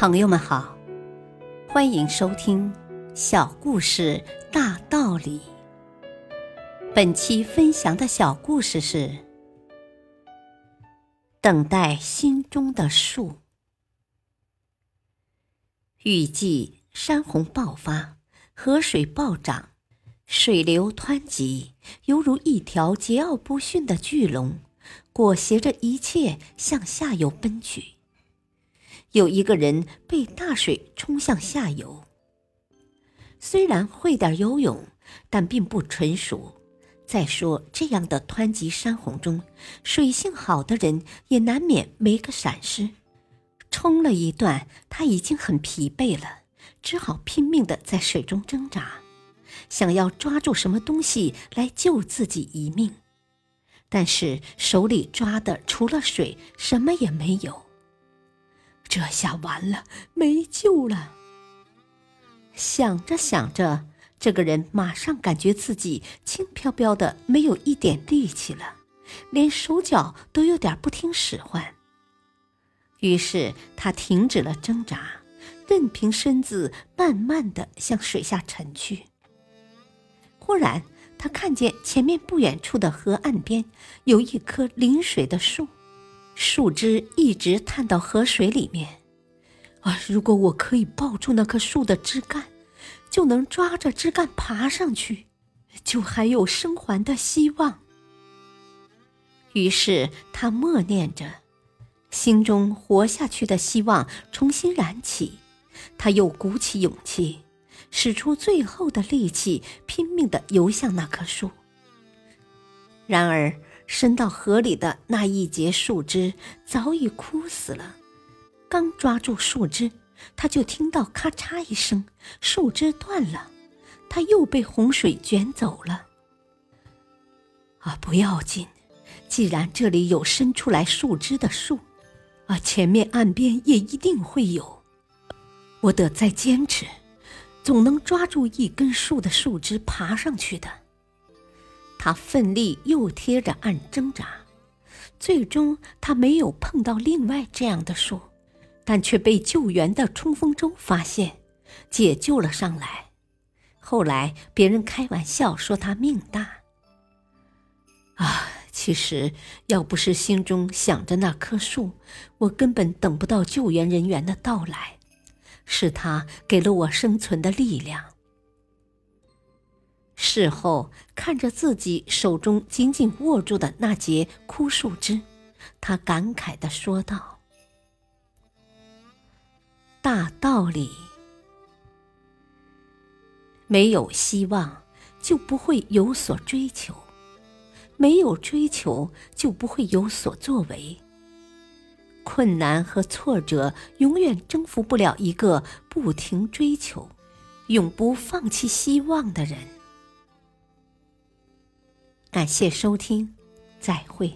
朋友们好，欢迎收听《小故事大道理》。本期分享的小故事是：等待心中的树。雨季山洪爆发，河水暴涨，水流湍急，犹如一条桀骜不驯的巨龙，裹挟着一切向下游奔去。有一个人被大水冲向下游，虽然会点游泳，但并不纯熟。再说，这样的湍急山洪中，水性好的人也难免没个闪失。冲了一段，他已经很疲惫了，只好拼命的在水中挣扎，想要抓住什么东西来救自己一命。但是手里抓的除了水，什么也没有。这下完了，没救了。想着想着，这个人马上感觉自己轻飘飘的，没有一点力气了，连手脚都有点不听使唤。于是他停止了挣扎，任凭身子慢慢的向水下沉去。忽然，他看见前面不远处的河岸边有一棵临水的树。树枝一直探到河水里面，啊！如果我可以抱住那棵树的枝干，就能抓着枝干爬上去，就还有生还的希望。于是他默念着，心中活下去的希望重新燃起。他又鼓起勇气，使出最后的力气，拼命地游向那棵树。然而，伸到河里的那一截树枝早已枯死了，刚抓住树枝，他就听到咔嚓一声，树枝断了，他又被洪水卷走了。啊，不要紧，既然这里有伸出来树枝的树，啊，前面岸边也一定会有，我得再坚持，总能抓住一根树的树枝爬上去的。他奋力又贴着岸挣扎，最终他没有碰到另外这样的树，但却被救援的冲锋舟发现，解救了上来。后来别人开玩笑说他命大。啊，其实要不是心中想着那棵树，我根本等不到救援人员的到来，是他给了我生存的力量。事后看着自己手中紧紧握住的那截枯树枝，他感慨的说道：“大道理，没有希望就不会有所追求，没有追求就不会有所作为。困难和挫折永远征服不了一个不停追求、永不放弃希望的人。”感谢收听，再会。